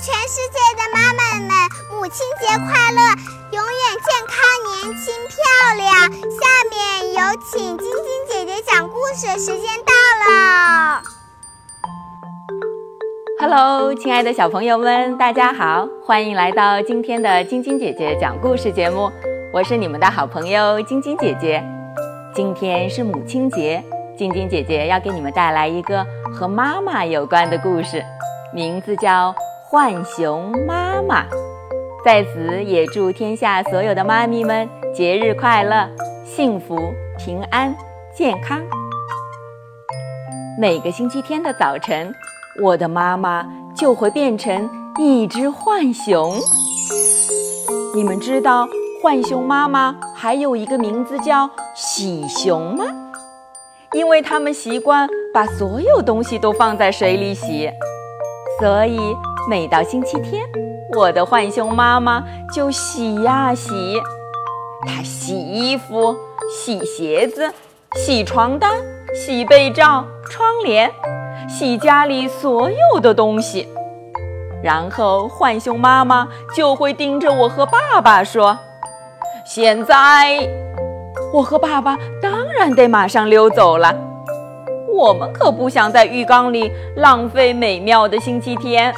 全世界的妈妈们母亲节快乐，永远健康、年轻、漂亮。下面有请晶晶姐姐讲故事，时间到了。Hello，亲爱的小朋友们，大家好，欢迎来到今天的晶晶姐姐讲故事节目。我是你们的好朋友晶晶姐姐。今天是母亲节，晶晶姐姐要给你们带来一个和妈妈有关的故事，名字叫。浣熊妈妈在此也祝天下所有的妈咪们节日快乐、幸福、平安、健康。每个星期天的早晨，我的妈妈就会变成一只浣熊。你们知道浣熊妈妈还有一个名字叫喜熊吗？因为它们习惯把所有东西都放在水里洗，所以。每到星期天，我的浣熊妈妈就洗呀洗，她洗衣服、洗鞋子、洗床单、洗被罩、窗帘，洗家里所有的东西。然后浣熊妈妈就会盯着我和爸爸说：“现在，我和爸爸当然得马上溜走了。我们可不想在浴缸里浪费美妙的星期天。”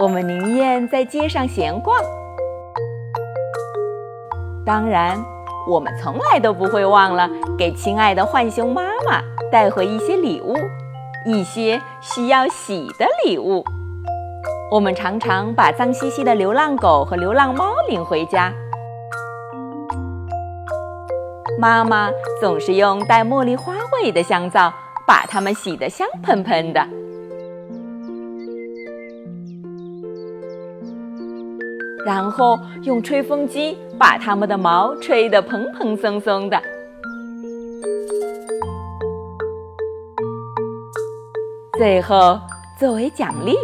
我们宁愿在街上闲逛。当然，我们从来都不会忘了给亲爱的浣熊妈妈带回一些礼物，一些需要洗的礼物。我们常常把脏兮兮的流浪狗和流浪猫领回家，妈妈总是用带茉莉花味的香皂把它们洗得香喷喷的。然后用吹风机把它们的毛吹得蓬蓬松松的。最后，作为奖励，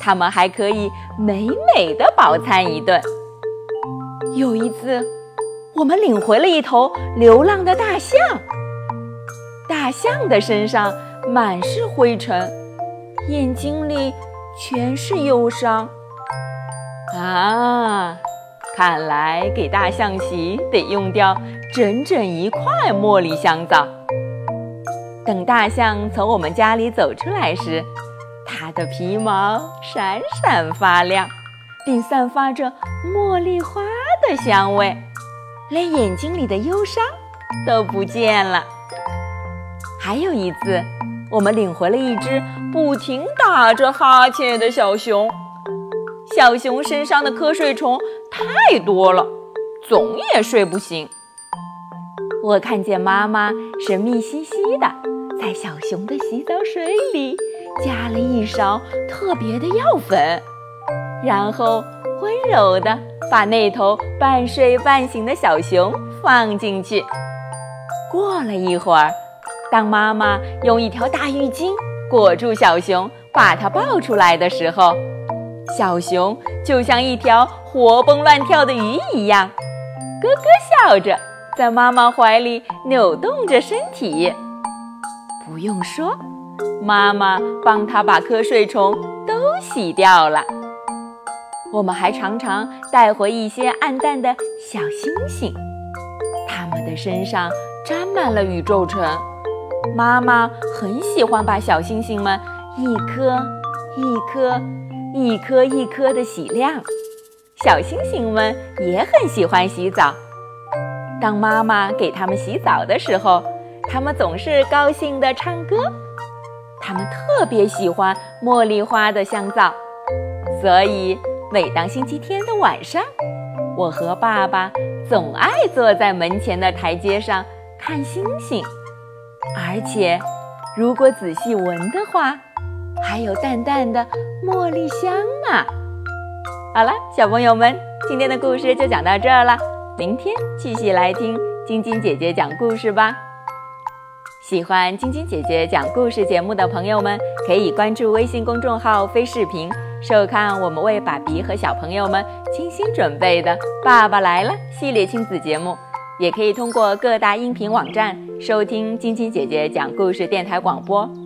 它们还可以美美的饱餐一顿。有一次，我们领回了一头流浪的大象，大象的身上满是灰尘，眼睛里全是忧伤。啊，看来给大象洗得用掉整整一块茉莉香皂。等大象从我们家里走出来时，它的皮毛闪闪发亮，并散发着茉莉花的香味，连眼睛里的忧伤都不见了。还有一次，我们领回了一只不停打着哈欠的小熊。小熊身上的瞌睡虫太多了，总也睡不醒。我看见妈妈神秘兮兮的在小熊的洗澡水里加了一勺特别的药粉，然后温柔的把那头半睡半醒的小熊放进去。过了一会儿，当妈妈用一条大浴巾裹住小熊，把它抱出来的时候。小熊就像一条活蹦乱跳的鱼一样，咯咯笑着，在妈妈怀里扭动着身体。不用说，妈妈帮它把瞌睡虫都洗掉了。我们还常常带回一些暗淡的小星星，它们的身上沾满了宇宙尘。妈妈很喜欢把小星星们一颗一颗。一颗一颗的洗亮，小星星们也很喜欢洗澡。当妈妈给它们洗澡的时候，它们总是高兴地唱歌。它们特别喜欢茉莉花的香皂，所以每当星期天的晚上，我和爸爸总爱坐在门前的台阶上看星星。而且，如果仔细闻的话，还有淡淡的茉莉香呢。好了，小朋友们，今天的故事就讲到这儿了。明天继续来听晶晶姐姐讲故事吧。喜欢晶晶姐姐讲故事节目的朋友们，可以关注微信公众号“飞视频”，收看我们为爸比和小朋友们精心准备的《爸爸来了》系列亲子节目。也可以通过各大音频网站收听晶晶姐姐讲故事电台广播。